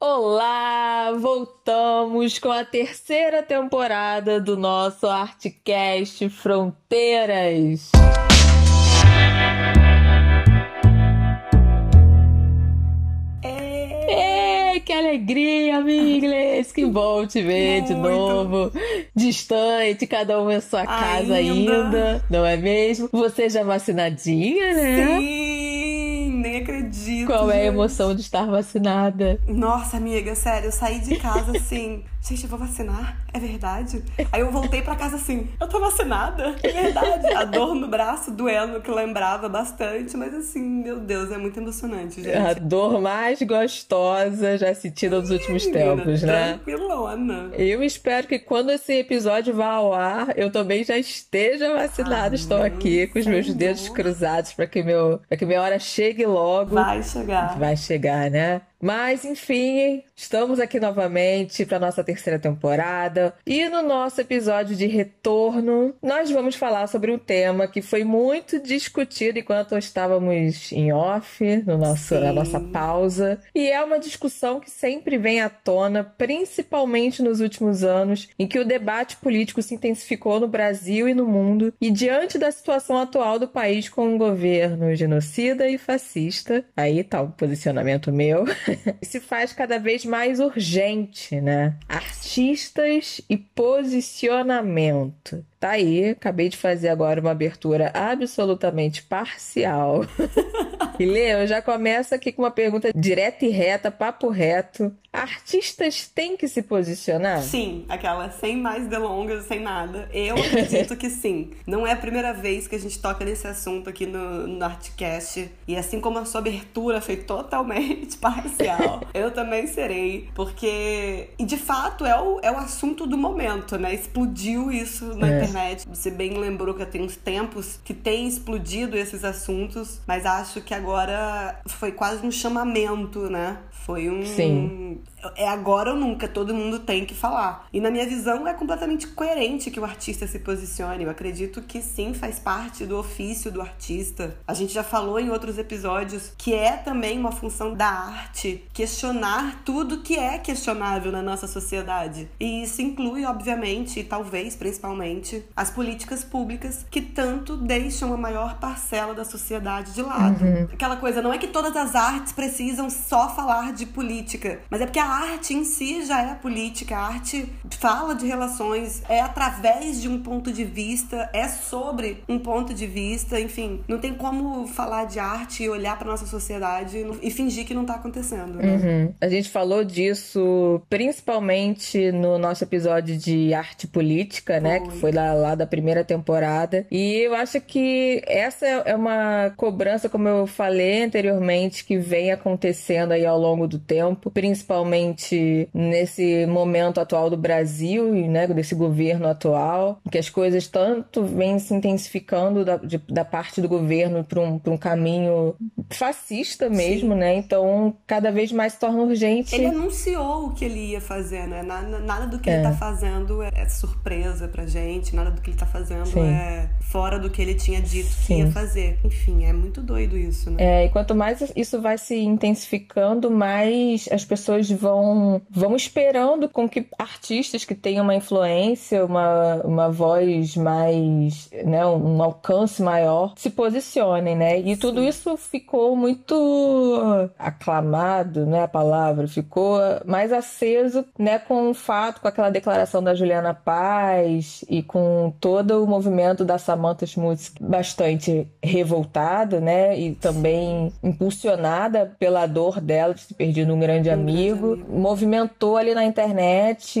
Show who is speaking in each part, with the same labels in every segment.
Speaker 1: Olá, voltamos com a terceira temporada do nosso Artcast Fronteiras. É, que alegria, amigos! Que bom te ver de novo, distante, cada um em sua casa ainda. ainda, não é mesmo? Você já vacinadinha, né?
Speaker 2: Sim, nem acredito.
Speaker 1: Qual é a
Speaker 2: gente.
Speaker 1: emoção de estar vacinada?
Speaker 2: Nossa, amiga, sério, eu saí de casa assim. Gente, eu vou vacinar? É verdade? Aí eu voltei pra casa assim, eu tô vacinada? É verdade. A dor no braço doendo, que lembrava bastante, mas assim, meu Deus, é muito emocionante, gente.
Speaker 1: A dor mais gostosa já sentida nos últimos tempos, né?
Speaker 2: Tranquilona.
Speaker 1: Eu espero que quando esse episódio vá ao ar, eu também já esteja vacinada. Estou aqui com os meus dedos cruzados para que, meu, pra que minha hora chegue logo.
Speaker 2: Vai chegar.
Speaker 1: Vai chegar, né? Mas enfim, estamos aqui novamente para nossa terceira temporada. E no nosso episódio de retorno nós vamos falar sobre um tema que foi muito discutido enquanto estávamos em off, no nosso, na nossa pausa, e é uma discussão que sempre vem à tona, principalmente nos últimos anos, em que o debate político se intensificou no Brasil e no mundo, e diante da situação atual do país com um governo genocida e fascista, aí tá o posicionamento meu, se faz cada vez mais urgente, né? Artistas e posicionamento. Tá aí, acabei de fazer agora uma abertura absolutamente parcial. E Lê, eu já começo aqui com uma pergunta direta e reta, papo reto. Artistas têm que se posicionar?
Speaker 2: Sim, aquela sem mais delongas, sem nada. Eu acredito que sim. Não é a primeira vez que a gente toca nesse assunto aqui no, no Artcast. E assim como a sua abertura foi totalmente parcial, eu também serei. Porque, e de fato, é o, é o assunto do momento, né? Explodiu isso na
Speaker 1: É.
Speaker 2: internet. Você bem lembrou que tem uns tempos que tem explodido esses assuntos, mas acho que agora foi quase um chamamento, né? Foi um.
Speaker 1: Sim.
Speaker 2: É agora ou nunca, todo mundo tem que falar. E na minha visão é completamente coerente que o artista se posicione. Eu acredito que sim, faz parte do ofício do artista. A gente já falou em outros episódios que é também uma função da arte questionar tudo que é questionável na nossa sociedade. E isso inclui, obviamente, e talvez principalmente, as políticas públicas que tanto deixam a maior parcela da sociedade de lado. Aquela coisa, não é que todas as artes precisam só falar de política, mas é porque a arte em si já é política, a arte fala de relações, é através de um ponto de vista, é sobre um ponto de vista, enfim, não tem como falar de arte e olhar para nossa sociedade e fingir que não tá acontecendo. Né?
Speaker 1: Uhum. A gente falou disso principalmente no nosso episódio de arte política, né?
Speaker 2: Foi.
Speaker 1: Que foi lá, lá da primeira temporada. E eu acho que essa é uma cobrança, como eu falei anteriormente, que vem acontecendo aí ao longo do tempo, principalmente nesse momento atual do Brasil e né, desse governo atual, que as coisas tanto vêm se intensificando da, de- da parte do governo para um, pra um caminho fascista mesmo, né? Então, cada vez mais se torna urgente.
Speaker 2: Ele anunciou o que ele ia fazer, né? Nada, nada do que
Speaker 1: É.
Speaker 2: ele tá fazendo é, é surpresa pra gente, nada do que ele tá fazendo
Speaker 1: Sim.
Speaker 2: é fora do que ele tinha dito que
Speaker 1: Sim.
Speaker 2: ia fazer. Enfim, é muito doido isso, né?
Speaker 1: É, e quanto mais isso vai se intensificando, mais as pessoas vão, vão esperando com que artistas que tenham uma influência, uma, uma voz mais, né, um alcance maior, se posicionem, né? E tudo isso ficou muito aclamado, né, a palavra, ficou mais aceso, né, com o fato, com aquela declaração da Juliana Paz e com todo o movimento da Samantha Schmutz bastante revoltada, né, e também impulsionada pela dor dela de ter perdido um grande
Speaker 2: Um
Speaker 1: amigo, movimentou ali na internet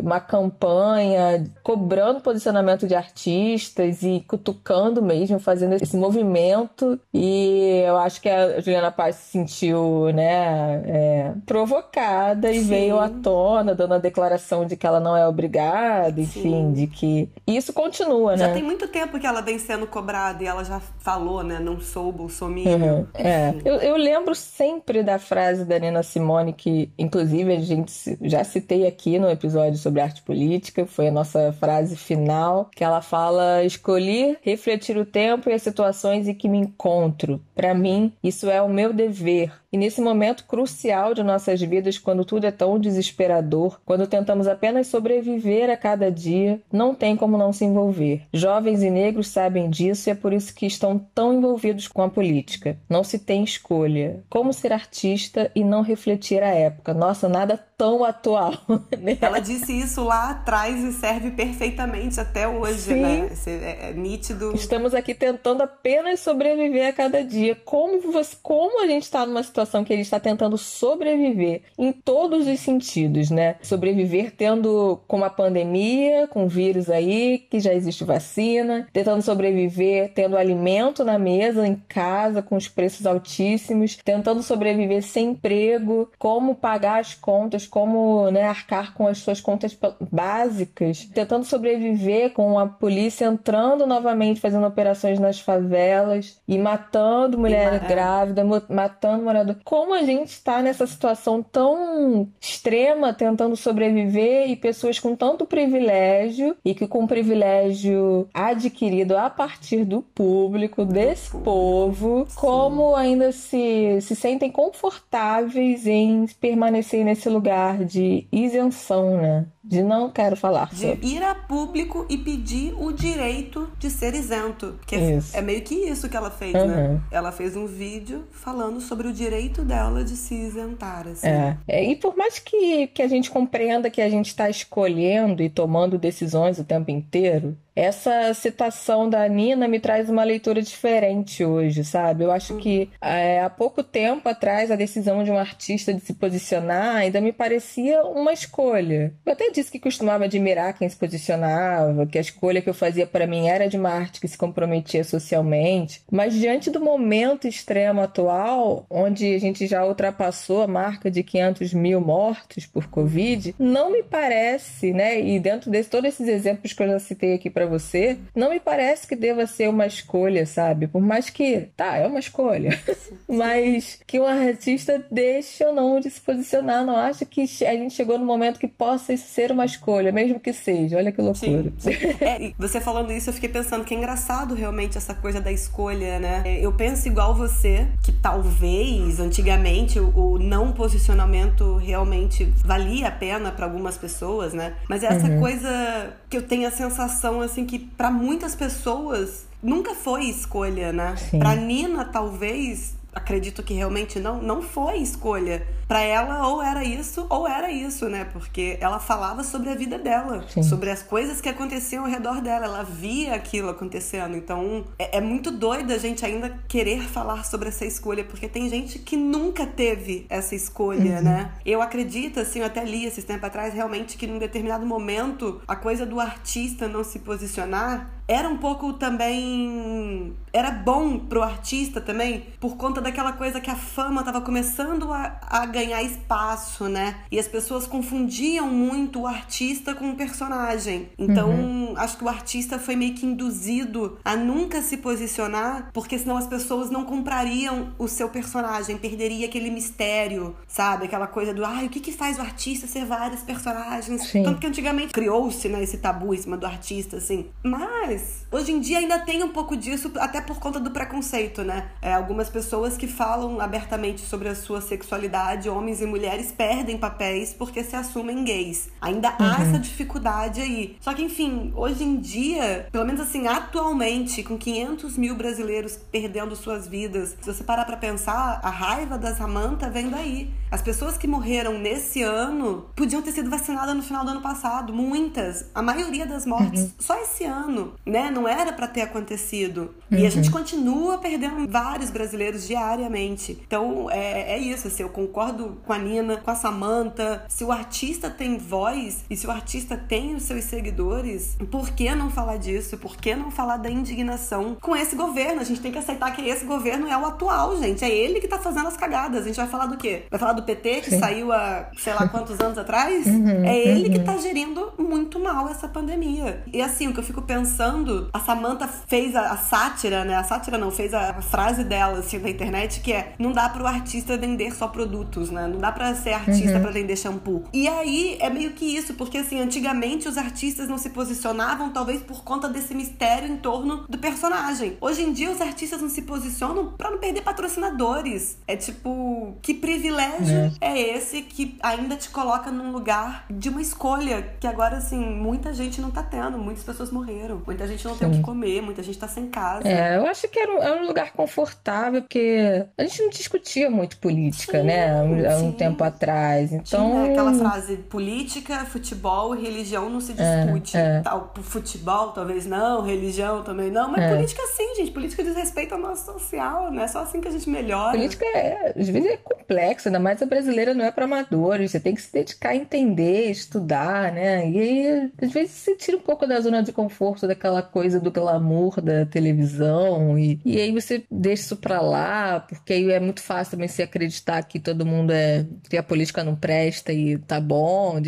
Speaker 1: uma campanha cobrando posicionamento de artistas e cutucando mesmo, fazendo esse movimento. E eu acho que a Juliana Paz se sentiu, né, é, provocada e
Speaker 2: Sim.
Speaker 1: veio à tona, dando a declaração de que ela não é obrigada, enfim,
Speaker 2: Sim.
Speaker 1: de que isso continua,
Speaker 2: Já
Speaker 1: né?
Speaker 2: tem muito tempo que ela vem sendo cobrada e ela já falou, né? Não sou bolsominion.
Speaker 1: Uhum, é. Eu, eu lembro sempre da frase da Nina Simone, que inclusive a gente já citei aqui no episódio sobre arte política, foi a nossa frase final, que ela fala: Escolhi refletir o tempo e as situações em que me encontro. Para mim, isso é o meu dever. E nesse momento crucial de nossas vidas, quando tudo é tão desesperador, quando tentamos apenas sobreviver a cada dia, não tem como não se envolver. Jovens e negros sabem disso e é por isso que estão tão envolvidos com a política. Não se tem escolha. Como ser artista e não refletir a época? Nossa, nada tão atual.
Speaker 2: Né? Ela disse isso lá atrás e serve perfeitamente até hoje, Sim. né? É, é, nítido.
Speaker 1: Estamos aqui tentando apenas sobreviver a cada dia. Como, você, como a gente está numa situação que a gente está tentando sobreviver em todos os sentidos, né? Sobreviver tendo com uma pandemia, com vírus aí, que já existe vacina, tentando sobreviver tendo alimento na mesa, em casa, com os preços altíssimos, tentando sobreviver sem emprego, como pagar as contas, como né, arcar com as suas contas básicas, tentando sobreviver com a polícia entrando novamente, fazendo operações nas favelas e matando mulher é. grávida, matando morador. Como a gente está nessa situação tão extrema, tentando sobreviver e pessoas com tanto privilégio e que com privilégio adquirido a partir do público, desse povo, como ainda se, se sentem confortáveis em permanecer nesse lugar de isenção, né? De não quero falar.
Speaker 2: De sobre. ir a público e pedir o direito de ser isento. Que é, é meio que isso que ela fez, uhum. né? Ela fez um vídeo falando sobre o direito dela de se isentar. Assim.
Speaker 1: É. é. E por mais que, que a gente compreenda que a gente está escolhendo e tomando decisões o tempo inteiro, essa citação da Nina me traz uma leitura diferente hoje, sabe? Eu acho que é, há pouco tempo atrás a decisão de um artista de se posicionar ainda me parecia uma escolha. Eu até disse que costumava admirar quem se posicionava, que a escolha que eu fazia para mim era de uma arte que se comprometia socialmente, mas diante do momento extremo atual, onde a gente já ultrapassou a marca de 500 mil mortos por Covid, não me parece, né? E dentro de todos esses exemplos que eu já citei aqui para para você, não me parece que deva ser uma escolha, sabe? Por mais que, tá, é uma escolha, mas que um artista deixe ou não de se posicionar. Não acho que a gente chegou no momento que possa ser uma escolha, mesmo que seja. Olha que loucura.
Speaker 2: Sim. É, você falando isso, eu fiquei pensando que é engraçado realmente essa coisa da escolha, né? Eu penso igual você, que talvez antigamente o não posicionamento realmente valia a pena para algumas pessoas, né? Mas é essa uhum. coisa que eu tenho a sensação assim, assim que para muitas pessoas nunca foi escolha, né? Para Nina talvez acredito que realmente não, não foi escolha. Para ela, ou era isso, ou era isso, né? Porque ela falava sobre a vida dela, Sim. sobre as coisas que aconteciam ao redor dela. Ela via aquilo acontecendo. Então, é, é muito doido a gente ainda querer falar sobre essa escolha, porque tem gente que nunca teve essa escolha, uhum. né? Eu acredito, assim, eu até li esses tempos atrás, realmente, que num determinado momento, a coisa do artista não se posicionar era um pouco também. Era bom pro artista também, por conta daquela coisa que a fama tava começando a, a ganhar espaço, né? E as pessoas confundiam muito o artista com o personagem. Então, uhum. acho que o artista foi meio que induzido a nunca se posicionar, porque senão as pessoas não comprariam o seu personagem, perderia aquele mistério, sabe? Aquela coisa do, ai, ah, o que que faz o artista ser vários personagens? Sim. Tanto que antigamente criou-se, né, esse tabu em cima do artista, assim. Mas, hoje em dia ainda tem um pouco disso, até por conta do preconceito, né? É, algumas pessoas que falam abertamente sobre a sua sexualidade, homens e mulheres perdem papéis porque se assumem gays. Ainda uhum. há essa dificuldade aí. Só que, enfim, hoje em dia, pelo menos assim, atualmente, com 500 mil brasileiros perdendo suas vidas, se você parar pra pensar, a raiva da Samantha vem daí. As pessoas que morreram nesse ano podiam ter sido vacinadas no final do ano passado, muitas. A maioria das mortes uhum. só esse ano, né? Não era para ter acontecido. Uhum. E a gente uhum. continua perdendo vários brasileiros diariamente. Então, é, é isso, assim, eu concordo com a Nina, com a Samantha. Se o artista tem voz e se o artista tem os seus seguidores, por que não falar disso? Por que não falar da indignação com esse governo? A gente tem que aceitar que esse governo é o atual, gente. É ele que tá fazendo as cagadas. A gente vai falar do quê? Vai falar do PT, que Sim. saiu há sei lá quantos anos atrás? Uhum, é ele uhum. que tá gerindo muito mal essa pandemia. E assim, o que eu fico pensando, a Samantha fez a, a sátira, né? A sátira não, fez a, a frase dela, assim, na internet, que é: não dá pro artista vender só produtos né? Não dá pra ser artista
Speaker 1: Uhum.
Speaker 2: pra vender shampoo. E aí é meio que isso, porque assim, antigamente os artistas não se posicionavam, talvez por conta desse mistério em torno do personagem. Hoje em dia os artistas não se posicionam pra não perder patrocinadores. É tipo, que privilégio é, esse que ainda te coloca num lugar de uma escolha que agora, assim, muita gente não tá tendo. Muitas pessoas morreram. Muita gente não tem o que comer, muita gente tá sem casa.
Speaker 1: É, eu acho que era um, era um lugar confortável, porque a gente não discutia muito política,
Speaker 2: Sim,
Speaker 1: né? Um, há um tempo atrás. Então.
Speaker 2: Tinha aquela frase: política, futebol e religião não se discute.
Speaker 1: é.
Speaker 2: Tal, futebol, talvez não, religião também não, mas
Speaker 1: É.
Speaker 2: política sim, gente. Política diz respeito ao nosso social, né? Só assim que a gente melhora.
Speaker 1: Política é, às vezes é complexa, ainda mais a brasileira não é para amadores. Você tem que se dedicar a entender, estudar, né? E aí, às vezes você tira um pouco da zona de conforto daquela coisa do glamour da televisão e, e aí você deixa isso pra lá, porque aí é muito fácil também se acreditar que todo mundo é que a política não presta e tá bom,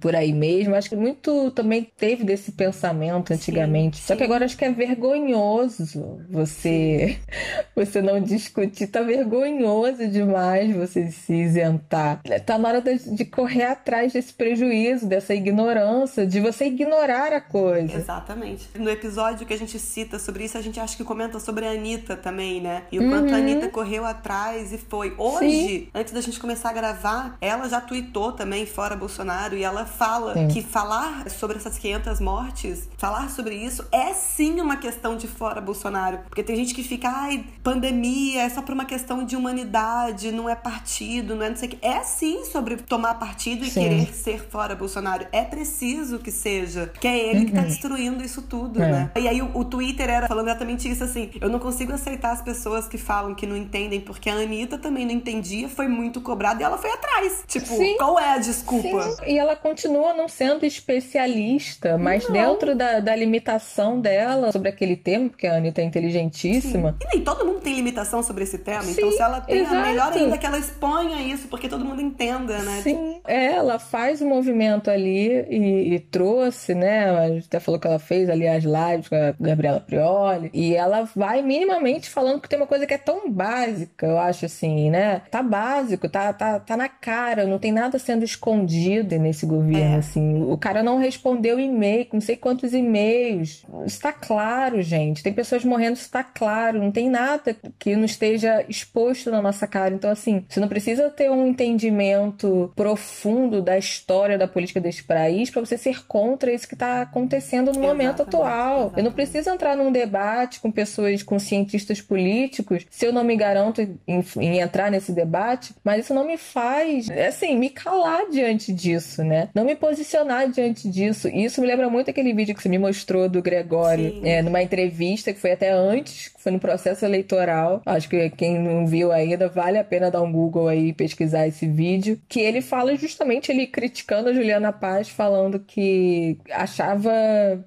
Speaker 1: por, aí mesmo. Acho que muito também teve desse pensamento antigamente. Só que
Speaker 2: sim.
Speaker 1: agora acho que é vergonhoso você você não discutir, tá vergonhoso demais você se isentar. Tá na hora de, de correr atrás desse prejuízo, dessa ignorância, de você ignorar a coisa.
Speaker 2: Exatamente. No episódio que a gente cita sobre isso, a gente acha que comenta sobre a Anitta também, né? E o quanto a Anitta correu atrás e foi. Hoje,
Speaker 1: Uhum. Sim.
Speaker 2: antes da gente começar a gravar, ela já tweetou também, fora Bolsonaro, e ela fala
Speaker 1: Sim.
Speaker 2: que falar sobre essas 500 mortes, falar sobre isso, é sim uma questão de fora Bolsonaro. Porque tem gente que fica, ai, pandemia é só por uma questão de humanidade, não é partido, não é não sei o que. É sim sobre tomar partido e
Speaker 1: Sim.
Speaker 2: querer ser fora Bolsonaro. É preciso que seja. Que é ele que tá destruindo isso tudo,
Speaker 1: Uhum. É.
Speaker 2: né? E aí o, o Twitter era falando exatamente isso, assim. Eu não consigo aceitar as pessoas que falam que não entendem, porque a Anitta também não entendia, foi muito cobrada e ela foi atrás. Tipo,
Speaker 1: Sim.
Speaker 2: qual é a desculpa?
Speaker 1: Sim, e ela continua não sendo especialista, mas
Speaker 2: Não.
Speaker 1: dentro da, da limitação dela sobre aquele tema, porque a Anitta é inteligentíssima.
Speaker 2: E nem todo mundo tem limitação sobre esse tema,
Speaker 1: Sim,
Speaker 2: então se ela tem,
Speaker 1: exato.
Speaker 2: é melhor ainda que ela exponha isso, porque todo mundo entenda, né?
Speaker 1: Sim, ela faz o movimento ali e, e trouxe, né? A gente até falou que ela fez ali as lives com a Gabriela Prioli. E ela vai minimamente falando que tem uma coisa que é tão básica, eu acho assim, né? Tá básico, tá, tá, tá na cara, não tem nada sendo escondido nesse governo,
Speaker 2: É.
Speaker 1: assim. O cara não respondeu e-mail, não sei quantos e-mails. Isso tá claro, gente. Tem pessoas morrendo, isso tá claro. Não tem nada que não esteja exposto na nossa cara. Então, assim, você não precisa ter um entendimento profundo da história da política desse país para você ser contra isso que tá acontecendo no momento
Speaker 2: Exatamente,
Speaker 1: atual. Eu não
Speaker 2: exatamente.
Speaker 1: preciso entrar num debate com pessoas, com cientistas políticos, se eu não me garanto em, em entrar nesse debate, mas isso não me faz, assim, me calar diante disso, né? Não me posicionar diante disso. E isso me lembra muito aquele vídeo que você me mostrou do Gregório, é, numa entrevista que foi até antes, que foi no processo eleitoral. Acho que quem não viu ainda, vale a pena dar um Google aí e pesquisar esse vídeo. Que ele fala justamente, ele criticando a Juliana Paz, falando que achava.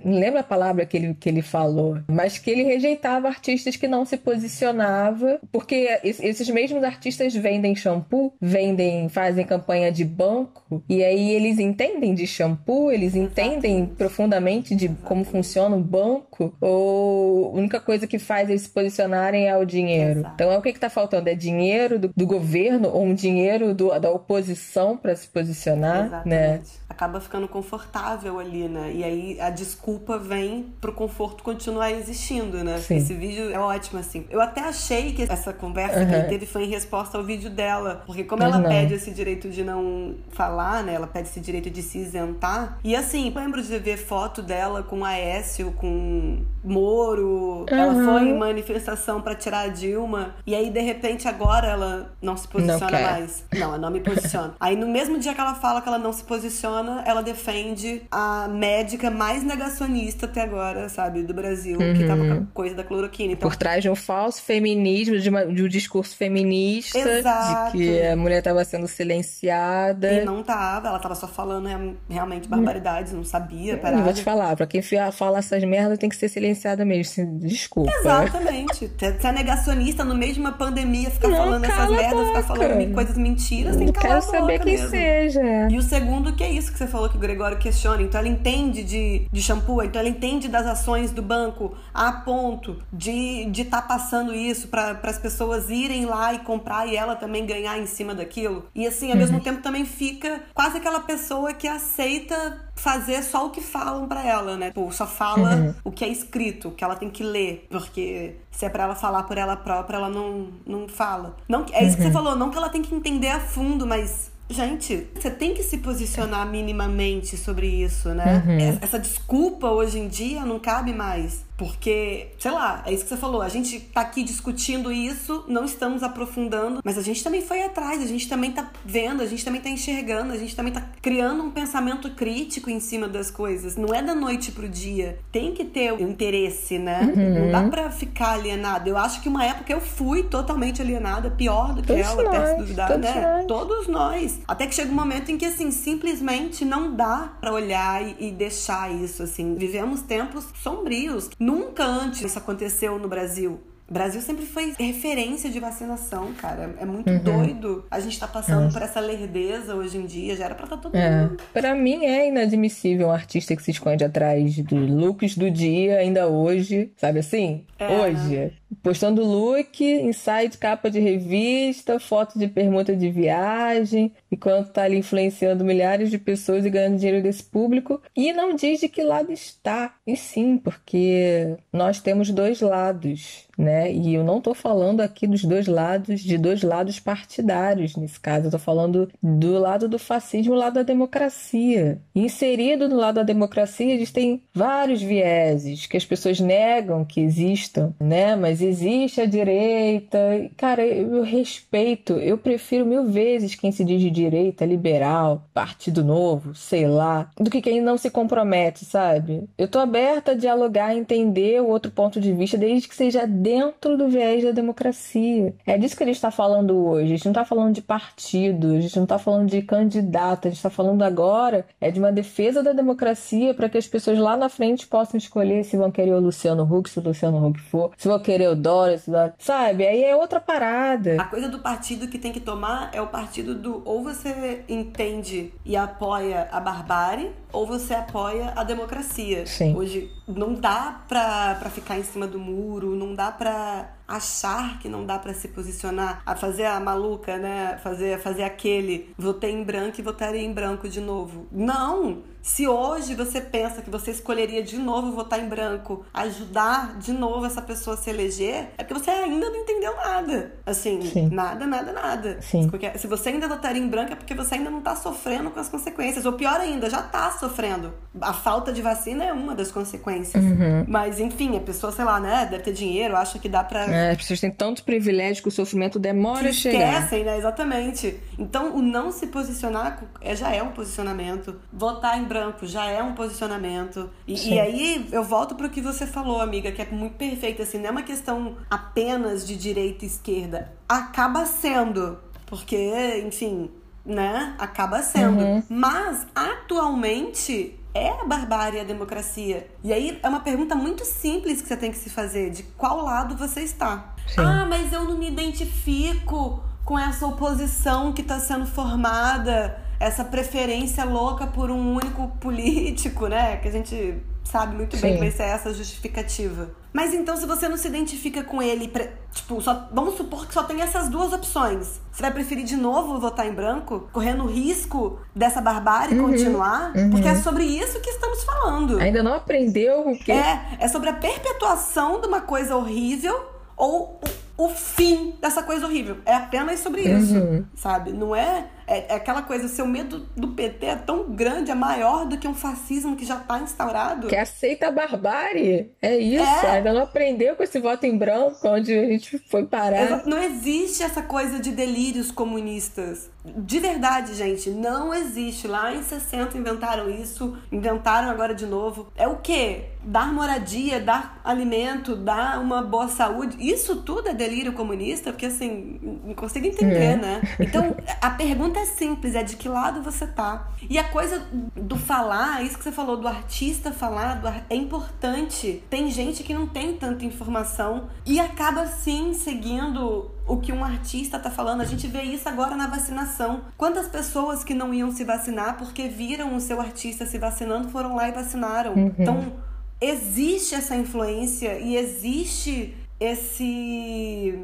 Speaker 1: Não lembro a palavra que ele, que ele falou, mas que ele rejeitava artistas que não se posicionava, porque es- esses mesmos artistas vendem shampoo, vendem, fazem campanha de banco, e aí eles entendem de shampoo, eles entendem profundamente de como funciona o banco, ou a única coisa que faz eles se posicionarem é o dinheiro. Então é o que está faltando? É dinheiro do, do governo ou um dinheiro do- da oposição para se posicionar, né?
Speaker 2: Exatamente. Acaba ficando confortável ali, né? E aí a desculpa vem pro conforto continuar existindo, né?
Speaker 1: Sim.
Speaker 2: Esse vídeo é ótimo, assim. Eu até achei que essa conversa que ele teve foi em resposta ao vídeo dela. Porque como
Speaker 1: Mas
Speaker 2: ela
Speaker 1: não.
Speaker 2: pede esse direito de não falar, né? Ela pede esse direito de se isentar. E assim, eu lembro de ver foto dela com Aécio, com Moro. Ela
Speaker 1: Uhum.
Speaker 2: foi em manifestação pra tirar a Dilma. E aí, de repente, agora ela não se posiciona
Speaker 1: quer.
Speaker 2: mais. Não, eu não me posiciono. Aí no mesmo dia que ela fala que ela não se posiciona, ela defende a médica mais negacionista até agora, sabe, do Brasil, que tava com a coisa da cloroquina. Então,
Speaker 1: Por trás de um falso feminismo, de, uma- de um discurso feminista,
Speaker 2: Exato.
Speaker 1: De que a mulher estava sendo silenciada.
Speaker 2: e não tava, ela tava só falando real- realmente barbaridades, não sabia,
Speaker 1: Eu
Speaker 2: parada.
Speaker 1: vou te falar, pra quem fala essas merdas tem que ser silenciada mesmo. Desculpa.
Speaker 2: Exatamente. Você é negacionista no meio de uma pandemia, ficar
Speaker 1: Não,
Speaker 2: falando essas merdas, ficar falando coisas mentiras, tem que calar
Speaker 1: quero saber quem
Speaker 2: mesmo.
Speaker 1: seja.
Speaker 2: E o segundo, que é isso que você falou que o Gregório questiona. Então ela entende de, de shampoo, então ela entende das ações do banco a ponto de estar passando isso para as pessoas irem lá e comprar e ela também ganhar ganhar em cima daquilo. E assim, ao uhum. mesmo tempo também fica quase aquela pessoa que aceita fazer só o que falam para ela, né? Tipo, só fala uhum. o que é escrito, o que ela tem que ler, porque se é para ela falar por ela própria, ela não, não fala. Não, é isso uhum. que você uhum. falou, não que ela tem que entender a fundo, mas Gente, você tem que se posicionar minimamente sobre isso, né? Uhum. Essa desculpa hoje em dia não cabe mais. Porque, sei lá, é isso que você falou. A gente tá aqui discutindo isso, não estamos aprofundando, mas a gente também foi atrás, a gente também tá vendo, a gente também tá enxergando, a gente também tá criando um pensamento crítico em cima das coisas. Não é da noite pro dia. Tem que ter o interesse, né? Uhum. Não dá pra ficar alienado. Eu acho que uma época eu fui totalmente alienada, pior do que
Speaker 1: todos
Speaker 2: ela,
Speaker 1: nós,
Speaker 2: até se duvidar,
Speaker 1: todos
Speaker 2: né?
Speaker 1: Nós.
Speaker 2: Todos nós. Até que chega um momento em que, assim, simplesmente não dá para olhar e, e deixar isso, assim. Vivemos tempos sombrios. Nunca antes isso aconteceu no Brasil. O Brasil sempre foi referência de vacinação, cara. É muito uhum. doido. A gente tá passando é. por essa lerdeza hoje em dia. Já era pra estar tá todo é. mundo.
Speaker 1: Pra mim é inadmissível um artista que se esconde atrás dos looks do dia, ainda hoje. Sabe assim? É. Hoje. Postando look, inside capa de revista, foto de permuta de viagem, enquanto tá ali influenciando milhares de pessoas e ganhando dinheiro desse público. E não diz de que lado está. E sim, porque nós temos dois lados né? E eu não estou falando aqui dos dois lados, de dois lados partidários nesse caso, eu estou falando do lado do fascismo, do lado da democracia. inserido no lado da democracia, eles têm vários vieses que as pessoas negam que existam, né? Mas existe a direita. Cara, eu respeito, eu prefiro mil vezes quem se diz de direita, liberal, partido novo, sei lá, do que quem não se compromete, sabe? Eu tô aberta a dialogar, entender o outro ponto de vista, desde que seja dentro do viés da democracia. É disso que a gente está falando hoje. A gente não está falando de partido, a gente não está falando de candidato, a gente está falando agora é de uma defesa da democracia para que as pessoas lá na frente possam escolher se vão querer o Luciano Huck, se o Luciano Huck for, se vão querer o Dória, se vão... sabe? Aí é outra parada.
Speaker 2: A coisa do partido que tem que tomar é o partido do ou você entende e apoia a barbárie ou você apoia a democracia.
Speaker 1: Sim.
Speaker 2: Hoje não dá pra, pra ficar em cima do muro, não dá pra achar que não dá para se posicionar, a fazer a maluca, né? Fazer, fazer aquele votei em branco e votaria em branco de novo. Não! Se hoje você pensa que você escolheria de novo votar em branco, ajudar de novo essa pessoa a se eleger, é porque você ainda não entendeu nada. Assim, Sim. nada, nada, nada.
Speaker 1: Sim.
Speaker 2: Se você ainda votaria em branco é porque você ainda não tá sofrendo com as consequências. Ou pior ainda, já tá sofrendo. A falta de vacina é uma das consequências.
Speaker 1: Uhum.
Speaker 2: Mas, enfim, a pessoa, sei lá, né, deve ter dinheiro, acha que dá pra.
Speaker 1: É, as pessoas têm tanto privilégio que o sofrimento demora
Speaker 2: que
Speaker 1: a chegar.
Speaker 2: Esquecem, né? Exatamente. Então, o não se posicionar é, já é um posicionamento. Votar em branco já é um posicionamento. E, e aí eu volto para o que você falou, amiga, que é muito perfeito. Assim, não é uma questão apenas de direita e esquerda. Acaba sendo. Porque, enfim, né? Acaba sendo. Uhum. Mas, atualmente, é a barbárie a democracia? E aí é uma pergunta muito simples que você tem que se fazer: de qual lado você está? Sim. Ah, mas eu não me identifico com essa oposição que está sendo formada essa preferência louca por um único político, né? Que a gente sabe muito Sim. bem que vai ser essa justificativa. Mas então, se você não se identifica com ele, tipo, só, vamos supor que só tem essas duas opções. Você vai preferir de novo votar em branco, correndo o risco dessa barbárie uhum, continuar? Uhum. Porque é sobre isso que estamos falando.
Speaker 1: Ainda não aprendeu o que?
Speaker 2: É, é sobre a perpetuação de uma coisa horrível ou o, o fim dessa coisa horrível. É apenas sobre isso, uhum. sabe? Não é é, é, aquela coisa, seu medo do PT é tão grande, é maior do que um fascismo que já está instaurado.
Speaker 1: Que aceita a barbárie. É isso. É. Ainda não aprendeu com esse voto em branco, onde a gente foi parar.
Speaker 2: Não existe essa coisa de delírios comunistas. De verdade, gente, não existe. Lá em 60 inventaram isso, inventaram agora de novo. É o quê? Dar moradia, dar alimento, dar uma boa saúde. Isso tudo é delírio comunista? Porque assim, não consigo entender, é. né? Então, a pergunta é simples, é de que lado você tá. E a coisa do falar, isso que você falou, do artista falar, do ar... é importante. Tem gente que não tem tanta informação e acaba sim seguindo o que um artista tá falando. A gente vê isso agora na vacinação. Quantas pessoas que não iam se vacinar porque viram o seu artista se vacinando foram lá e vacinaram. Uhum. Então, existe essa influência e existe esse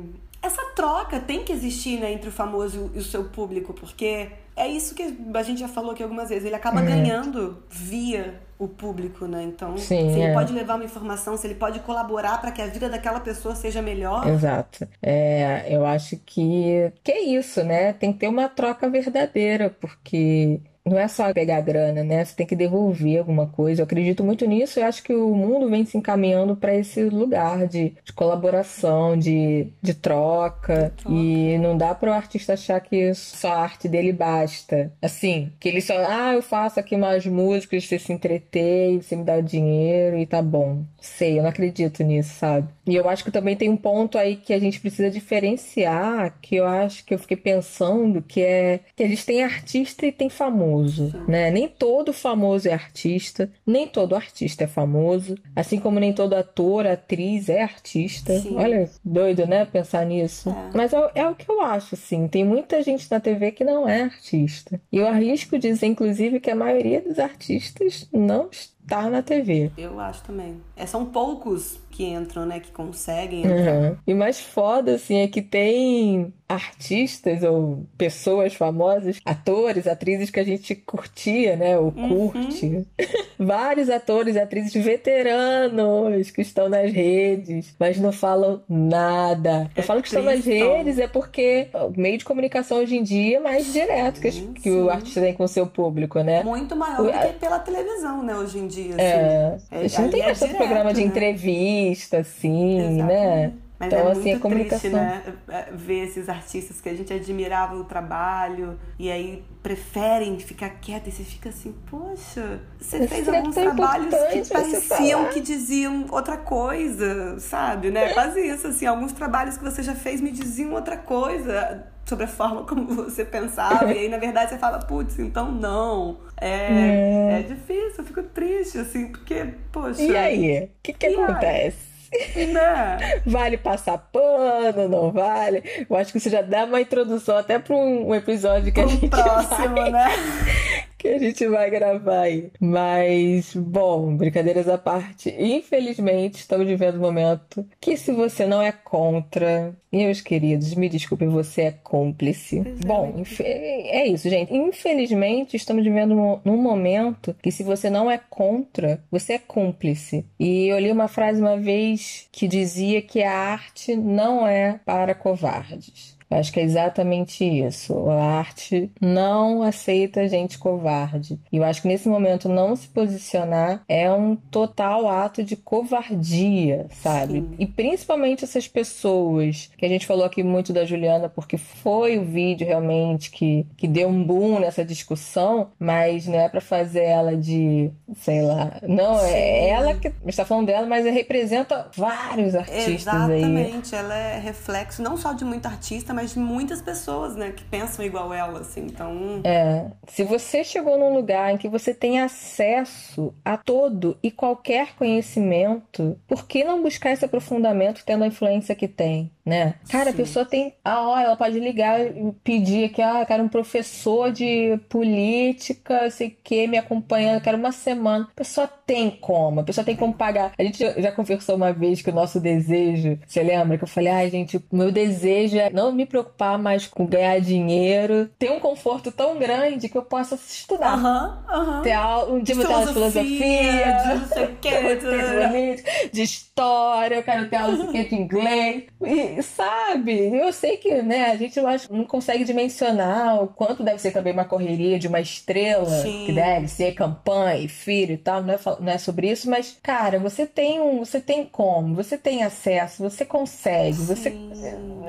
Speaker 2: essa troca tem que existir, né, entre o famoso e o seu público, porque é isso que a gente já falou aqui algumas vezes. Ele acaba é. ganhando via o público, né? Então, Sim, se ele é. pode levar uma informação, se ele pode colaborar para que a vida daquela pessoa seja melhor.
Speaker 1: Exato. É, eu acho que, que é isso, né? Tem que ter uma troca verdadeira, porque não é só pegar grana, né? Você tem que devolver alguma coisa. Eu acredito muito nisso e acho que o mundo vem se encaminhando para esse lugar de, de colaboração, de, de troca. troca. E não dá para o artista achar que só a arte dele basta. Assim, que ele só, ah, eu faço aqui mais músicas, você se entreter, você me dá o dinheiro e tá bom. Sei, eu não acredito nisso, sabe? E eu acho que também tem um ponto aí que a gente precisa diferenciar, que eu acho que eu fiquei pensando, que é que a gente tem artista e tem famoso famoso, né? Nem todo famoso é artista, nem todo artista é famoso, assim como nem todo ator, atriz é artista. Sim. Olha, doido, né? Pensar nisso. É. Mas é, é, o que eu acho, assim. Tem muita gente na TV que não é artista. E eu arrisco dizer, inclusive, que a maioria dos artistas não está na TV.
Speaker 2: Eu acho também. É, são poucos que entram, né? Que conseguem entrar. Uhum.
Speaker 1: E mais foda, assim, é que tem artistas ou pessoas famosas, atores, atrizes que a gente curtia, né? Ou uhum. curte. Vários atores e atrizes veteranos que estão nas redes, mas não falam nada. Eu é falo que estão nas redes é porque o meio de comunicação hoje em dia é mais direto que, sim, que o artista tem com o seu público, né?
Speaker 2: Muito maior do que pela televisão, né? Hoje em dia.
Speaker 1: É. Assim. É, a gente não tem é programa de né? entrevista assim, né? Exatamente. né?
Speaker 2: Mas então, é assim, muito a comunicação... triste, né? É, ver esses artistas que a gente admirava o trabalho e aí preferem ficar quietos e você fica assim, poxa, você fez alguns trabalhos que pareciam que diziam outra coisa, sabe, né? Quase isso, assim, alguns trabalhos que você já fez me diziam outra coisa sobre a forma como você pensava e aí na verdade você fala, putz, então não. É, é. é difícil, eu fico triste, assim, porque, poxa.
Speaker 1: E aí? O que, que acontece? Né? Vale passar pano, não vale? Eu acho que você já dá uma introdução até para um episódio que um a gente
Speaker 2: próximo, vai... né?
Speaker 1: que a gente vai gravar aí. Mas, bom, brincadeiras à parte, infelizmente estamos vivendo um momento que se você não é contra, meus queridos, me desculpem, você é cúmplice. É. Bom, é isso, gente. Infelizmente estamos vivendo num momento que se você não é contra, você é cúmplice. E eu li uma frase uma vez que dizia que a arte não é para covardes. Eu acho que é exatamente isso. A arte não aceita gente covarde. E eu acho que nesse momento não se posicionar é um total ato de covardia, sabe? Sim. E principalmente essas pessoas que a gente falou aqui muito da Juliana, porque foi o vídeo realmente que, que deu um boom nessa discussão, mas não é para fazer ela de, sei lá, não, é Sim. é ela que está falando dela, mas representa vários artistas
Speaker 2: Exatamente. aí. Exatamente, ela é reflexo não só de muito artista, mas de muitas pessoas, né, que pensam igual ela, assim, então...
Speaker 1: É, se você chegou num lugar em que você tem acesso a todo e qualquer conhecimento, por que não buscar esse aprofundamento tendo a influência que tem? Né? Cara, Sim. a pessoa tem. Ah, ó, ela pode ligar e pedir que, ah, quero um professor de política, sei que, me acompanhando, quero uma semana. A pessoa tem como, a pessoa tem como pagar. A gente já conversou uma vez que o nosso desejo, você lembra? Que eu falei, ai, ah, gente, o meu desejo é não me preocupar mais com ganhar dinheiro, ter um conforto tão grande que eu possa estudar.
Speaker 2: Aham, uh aham. -huh, uh -huh.
Speaker 1: Ter um dia de filosofia, filosofia, de não sei o que, de história, eu quero ter aula de inglês. E, sabe? Eu sei que, né, a gente não consegue dimensionar o quanto deve ser também uma correria de uma estrela, Sim. que deve ser campanha e filho e tal, não é, não é sobre isso, mas, cara, você tem um, você tem como, você tem acesso, você consegue, Sim. você.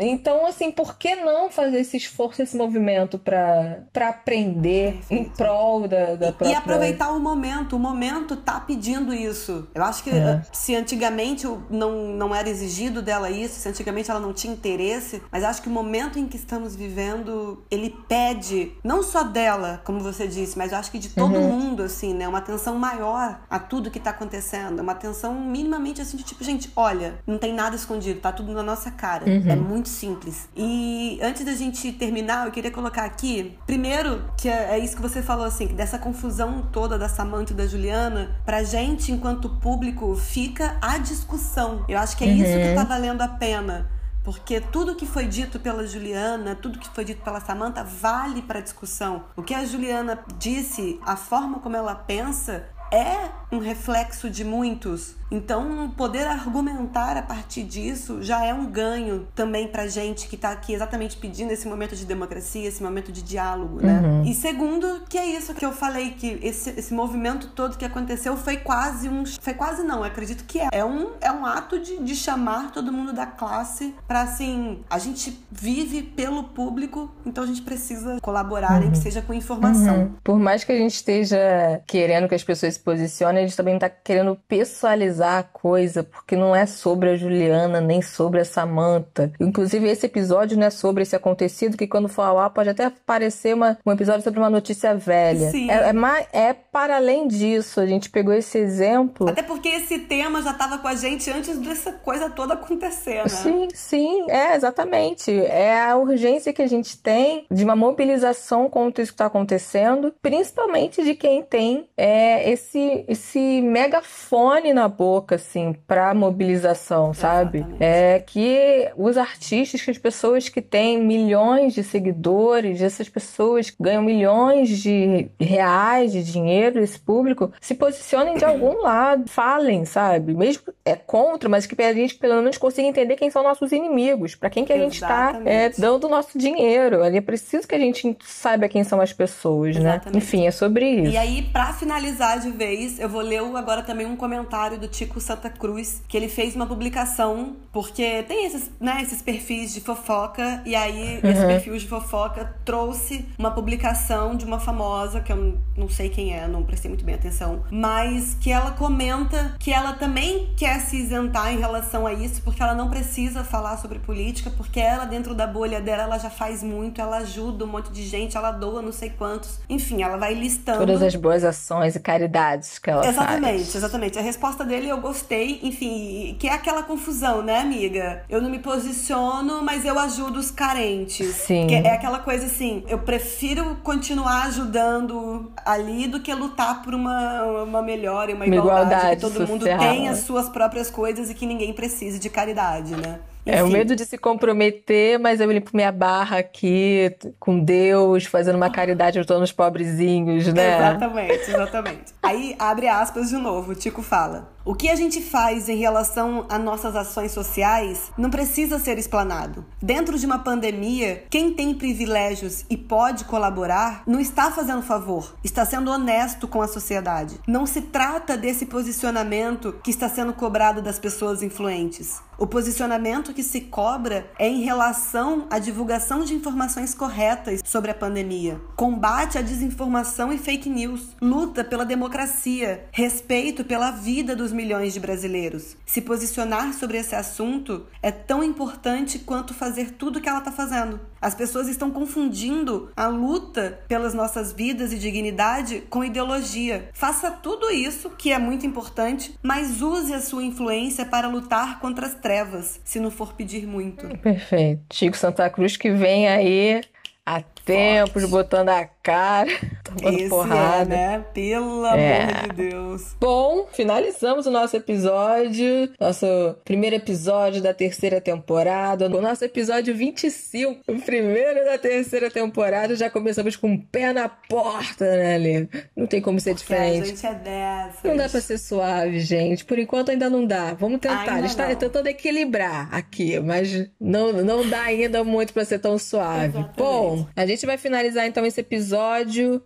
Speaker 1: Então, assim, por que não fazer esse esforço, esse movimento para aprender Perfeito. em prol da, da própria...
Speaker 2: E aproveitar o momento, o momento tá pedindo isso. Eu acho que é. se antigamente não, não era exigido dela isso, se antigamente ela ela não tinha interesse, mas acho que o momento em que estamos vivendo, ele pede, não só dela, como você disse, mas eu acho que de todo uhum. mundo, assim, né? Uma atenção maior a tudo que tá acontecendo. Uma atenção minimamente assim de tipo, gente, olha, não tem nada escondido, tá tudo na nossa cara. Uhum. É muito simples. E antes da gente terminar, eu queria colocar aqui, primeiro, que é, é isso que você falou, assim, que dessa confusão toda da Samantha e da Juliana, pra gente, enquanto público, fica a discussão. Eu acho que é uhum. isso que tá valendo a pena porque tudo que foi dito pela Juliana, tudo que foi dito pela Samantha vale para discussão. O que a Juliana disse, a forma como ela pensa, é um reflexo de muitos. Então, poder argumentar a partir disso já é um ganho também pra gente que tá aqui exatamente pedindo esse momento de democracia, esse momento de diálogo, né? Uhum. E segundo, que é isso que eu falei, que esse, esse movimento todo que aconteceu foi quase um. Foi quase não, acredito que é. É um, é um ato de, de chamar todo mundo da classe pra assim. A gente vive pelo público, então a gente precisa colaborar, uhum. nem que seja com informação. Uhum.
Speaker 1: Por mais que a gente esteja querendo que as pessoas se posicionem, a gente também tá querendo pessoalizar a coisa, porque não é sobre a Juliana nem sobre a Samantha. Inclusive, esse episódio não é sobre esse acontecido, que quando for ao ar pode até parecer uma, um episódio sobre uma notícia velha.
Speaker 2: Sim.
Speaker 1: É, é, é para além disso. A gente pegou esse exemplo.
Speaker 2: Até porque esse tema já estava com a gente antes dessa coisa toda acontecer, né?
Speaker 1: Sim, sim. É, exatamente. É a urgência que a gente tem de uma mobilização contra isso que está acontecendo, principalmente de quem tem é, esse, esse megafone na boca assim, pra mobilização, sabe? Exatamente. É que os artistas, que as pessoas que têm milhões de seguidores, essas pessoas que ganham milhões de reais de dinheiro, esse público, se posicionem de algum lado, falem, sabe? Mesmo é contra, mas que a gente pelo menos consiga entender quem são nossos inimigos, para quem que a gente está é, dando o nosso dinheiro. É preciso que a gente saiba quem são as pessoas, né? Exatamente. né? Enfim, é sobre isso.
Speaker 2: E aí, para finalizar de vez, eu vou ler agora também um comentário do Tico Santa Cruz, que ele fez uma publicação, porque tem esses, né, esses perfis de fofoca, e aí uhum. esse perfil de fofoca trouxe uma publicação de uma famosa, que eu não sei quem é, não prestei muito bem atenção, mas que ela comenta que ela também quer se isentar em relação a isso, porque ela não precisa falar sobre política, porque ela, dentro da bolha dela, ela já faz muito, ela ajuda um monte de gente, ela doa não sei quantos. Enfim, ela vai listando.
Speaker 1: Todas as boas ações e caridades que ela
Speaker 2: exatamente,
Speaker 1: faz.
Speaker 2: Exatamente, exatamente. A resposta dele eu gostei, enfim, que é aquela confusão, né, amiga? Eu não me posiciono, mas eu ajudo os carentes.
Speaker 1: Sim.
Speaker 2: Que é aquela coisa assim, eu prefiro continuar ajudando ali do que lutar por uma, uma melhora, uma, uma igualdade, igualdade que todo social. mundo tenha as suas próprias coisas e que ninguém precise de caridade, né?
Speaker 1: É o medo de se comprometer, mas eu limpo minha barra aqui com Deus, fazendo uma caridade ajudando os pobrezinhos, né?
Speaker 2: Exatamente, exatamente. Aí abre aspas de novo, o Tico fala. O que a gente faz em relação a nossas ações sociais não precisa ser explanado. Dentro de uma pandemia, quem tem privilégios e pode colaborar não está fazendo favor, está sendo honesto com a sociedade. Não se trata desse posicionamento que está sendo cobrado das pessoas influentes. O posicionamento que se cobra é em relação à divulgação de informações corretas sobre a pandemia, combate à desinformação e fake news, luta pela democracia, respeito pela vida dos milhões de brasileiros. Se posicionar sobre esse assunto é tão importante quanto fazer tudo o que ela está fazendo. As pessoas estão confundindo a luta pelas nossas vidas e dignidade com ideologia. Faça tudo isso, que é muito importante, mas use a sua influência para lutar contra as trevas, se não for pedir muito.
Speaker 1: Perfeito. Chico Santa Cruz que vem aí há tempos botando a cara, tomando
Speaker 2: Esse
Speaker 1: porrada.
Speaker 2: É, né? Pelo é. amor de Deus.
Speaker 1: Bom, finalizamos o nosso episódio, nosso primeiro episódio da terceira temporada, o nosso episódio 25, o primeiro da terceira temporada, já começamos com o pé na porta, né, Lê? Não tem como ser
Speaker 2: Porque
Speaker 1: diferente.
Speaker 2: A gente é dessa.
Speaker 1: Não dá pra ser suave, gente. Por enquanto ainda não dá. Vamos tentar. Ainda a gente tá tentando equilibrar aqui, mas não, não dá ainda muito pra ser tão suave.
Speaker 2: Exatamente.
Speaker 1: Bom, a gente vai finalizar então esse episódio,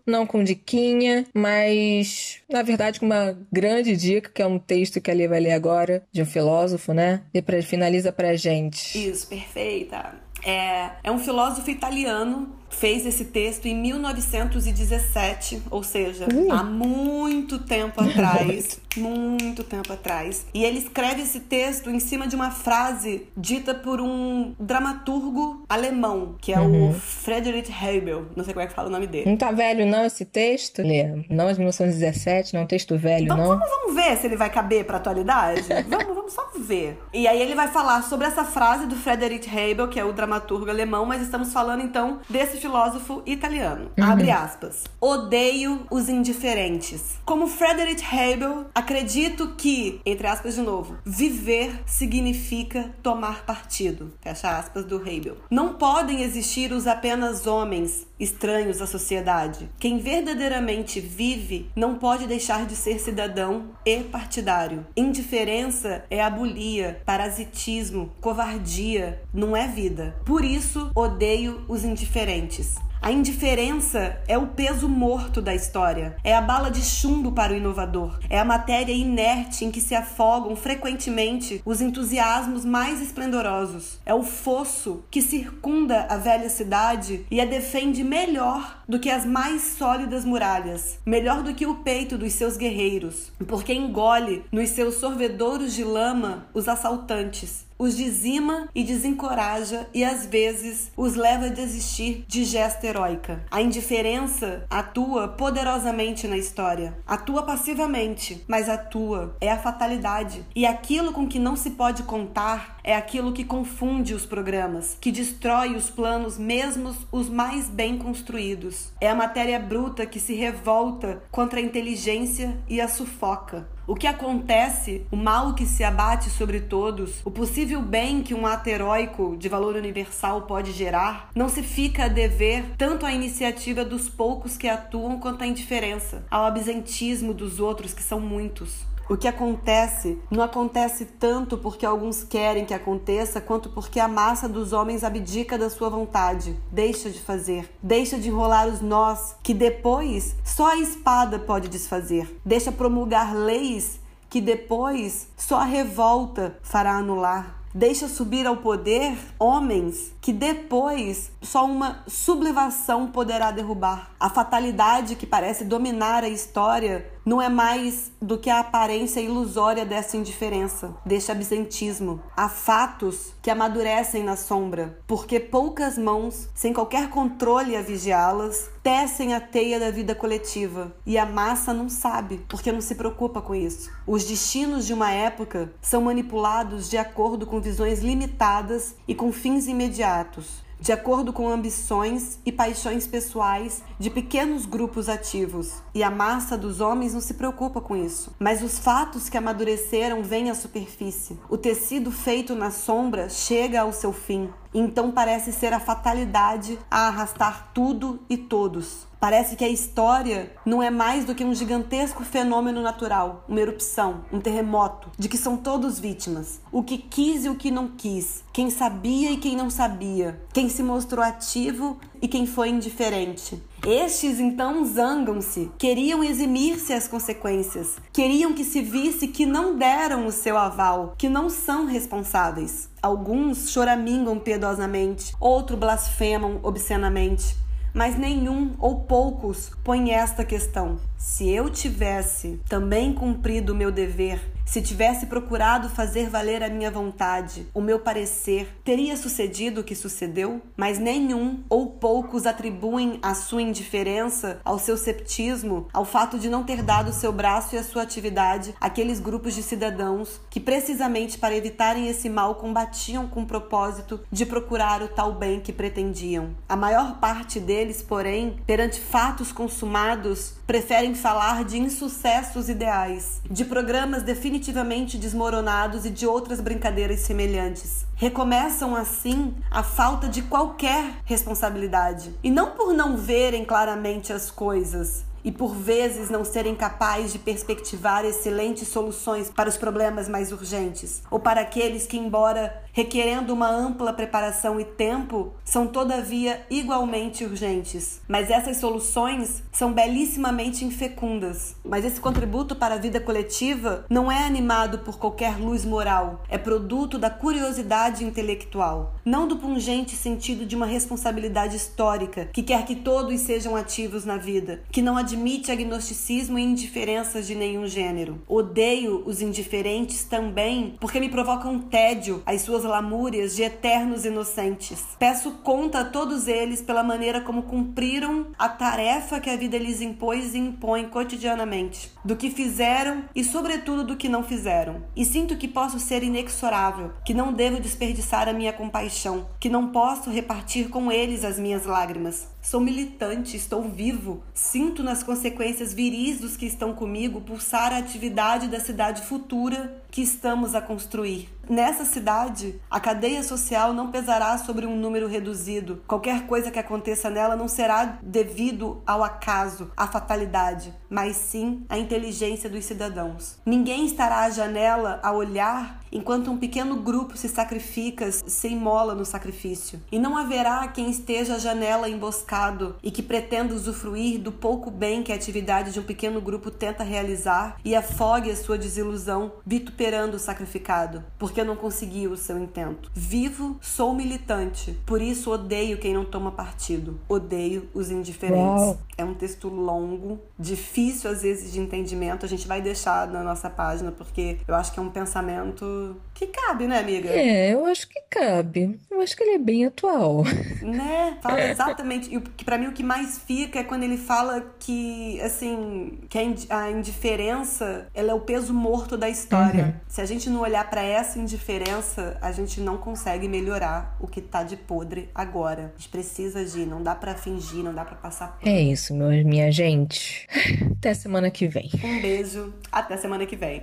Speaker 1: não com diquinha, mas na verdade com uma grande dica, que é um texto que a Lia vai ler agora, de um filósofo, né? E pra, finaliza pra gente.
Speaker 2: Isso, perfeita. É, é um filósofo italiano fez esse texto em 1917, ou seja, há muito tempo atrás. muito tempo atrás. E ele escreve esse texto em cima de uma frase dita por um dramaturgo alemão, que é uhum. o Friedrich Hebel. Não sei como é que fala o nome dele.
Speaker 1: Não tá velho, não, esse texto, Lê? Não é de 1917, não é um texto velho,
Speaker 2: vamos,
Speaker 1: não?
Speaker 2: Vamos, vamos ver se ele vai caber pra atualidade? vamos, vamos só ver. E aí ele vai falar sobre essa frase do Friedrich Hebel, que é o dramaturgo alemão, mas estamos falando então desse filósofo italiano. Uhum. Abre aspas. Odeio os indiferentes. Como Frederick Hebel, acredito que, entre aspas de novo, viver significa tomar partido. Fecha aspas do Hebel. Não podem existir os apenas homens estranhos à sociedade. Quem verdadeiramente vive não pode deixar de ser cidadão e partidário. Indiferença é abulia, parasitismo, covardia, não é vida. Por isso, odeio os indiferentes. A indiferença é o peso morto da história, é a bala de chumbo para o inovador, é a matéria inerte em que se afogam frequentemente os entusiasmos mais esplendorosos, é o fosso que circunda a velha cidade e a defende melhor do que as mais sólidas muralhas, melhor do que o peito dos seus guerreiros, porque engole nos seus sorvedouros de lama os assaltantes os dizima e desencoraja e às vezes os leva a desistir de gesta heróica. A indiferença atua poderosamente na história, atua passivamente, mas atua, é a fatalidade. E aquilo com que não se pode contar é aquilo que confunde os programas, que destrói os planos, mesmo os mais bem construídos. É a matéria bruta que se revolta contra a inteligência e a sufoca. O que acontece, o mal que se abate sobre todos, o possível bem que um ato heróico de valor universal pode gerar, não se fica a dever tanto à iniciativa dos poucos que atuam quanto à indiferença, ao absentismo dos outros que são muitos. O que acontece não acontece tanto porque alguns querem que aconteça, quanto porque a massa dos homens abdica da sua vontade, deixa de fazer, deixa de enrolar os nós que depois só a espada pode desfazer, deixa promulgar leis que depois só a revolta fará anular. Deixa subir ao poder homens que depois só uma sublevação poderá derrubar. A fatalidade que parece dominar a história não é mais do que a aparência ilusória dessa indiferença, deste absentismo. Há fatos que amadurecem na sombra, porque poucas mãos, sem qualquer controle a vigiá-las, tecem a teia da vida coletiva e a massa não sabe, porque não se preocupa com isso. Os destinos de uma época são manipulados de acordo com visões limitadas e com fins imediatos de acordo com ambições e paixões pessoais de pequenos grupos ativos. E a massa dos homens não se preocupa com isso. Mas os fatos que amadureceram vêm à superfície. O tecido feito na sombra chega ao seu fim. Então parece ser a fatalidade a arrastar tudo e todos. Parece que a história não é mais do que um gigantesco fenômeno natural, uma erupção, um terremoto, de que são todos vítimas. O que quis e o que não quis, quem sabia e quem não sabia, quem se mostrou ativo e quem foi indiferente. Estes então zangam-se, queriam eximir-se as consequências, queriam que se visse que não deram o seu aval, que não são responsáveis. Alguns choramingam piedosamente, outros blasfemam obscenamente mas nenhum ou poucos põem esta questão. Se eu tivesse também cumprido o meu dever se tivesse procurado fazer valer a minha vontade, o meu parecer, teria sucedido o que sucedeu? Mas nenhum ou poucos atribuem a sua indiferença, ao seu ceptismo, ao fato de não ter dado seu braço e a sua atividade àqueles grupos de cidadãos que, precisamente para evitarem esse mal, combatiam com o propósito de procurar o tal bem que pretendiam. A maior parte deles, porém, perante fatos consumados, preferem falar de insucessos ideais, de programas definitivamente desmoronados e de outras brincadeiras semelhantes. Recomeçam assim a falta de qualquer responsabilidade. E não por não verem claramente as coisas, e por vezes não serem capazes de perspectivar excelentes soluções para os problemas mais urgentes, ou para aqueles que, embora requerendo uma ampla preparação e tempo, são todavia igualmente urgentes. Mas essas soluções são belíssimamente infecundas. Mas esse contributo para a vida coletiva não é animado por qualquer luz moral, é produto da curiosidade intelectual, não do pungente sentido de uma responsabilidade histórica que quer que todos sejam ativos na vida, que não admite agnosticismo e indiferenças de nenhum gênero. Odeio os indiferentes também porque me provocam tédio as suas lamúrias de eternos inocentes. Peço conta a todos eles pela maneira como cumpriram a tarefa que a vida lhes impôs e impõe cotidianamente, do que fizeram e, sobretudo, do que não fizeram. E sinto que posso ser inexorável, que não devo desperdiçar a minha compaixão compaixão, que não posso repartir com eles as minhas lágrimas. Sou militante, estou vivo, sinto nas consequências viris dos que estão comigo pulsar a atividade da cidade futura que estamos a construir. Nessa cidade, a cadeia social não pesará sobre um número reduzido. Qualquer coisa que aconteça nela não será devido ao acaso, à fatalidade, mas sim à inteligência dos cidadãos. Ninguém estará à janela a olhar enquanto um pequeno grupo se sacrifica sem mola no sacrifício. E não haverá quem esteja à janela emboscado e que pretenda usufruir do pouco bem que a atividade de um pequeno grupo tenta realizar e afogue a sua desilusão, vituperando o sacrificado, porque não conseguiu o seu intento. Vivo, sou militante, por isso odeio quem não toma partido, odeio os indiferentes. Uau. É um texto longo, difícil às vezes de entendimento. A gente vai deixar na nossa página porque eu acho que é um pensamento que cabe, né, amiga?
Speaker 1: É, eu acho que cabe. Eu acho que ele é bem atual.
Speaker 2: Né? Fala exatamente. E para mim o que mais fica é quando ele fala que, assim, que a indiferença ela é o peso morto da história. Uhum. Se a gente não olhar para essa indiferença, a gente não consegue melhorar o que tá de podre agora. A gente precisa agir, não dá para fingir, não dá para passar.
Speaker 1: É isso, meu, minha gente. Até semana que vem.
Speaker 2: Um beijo, até semana que vem.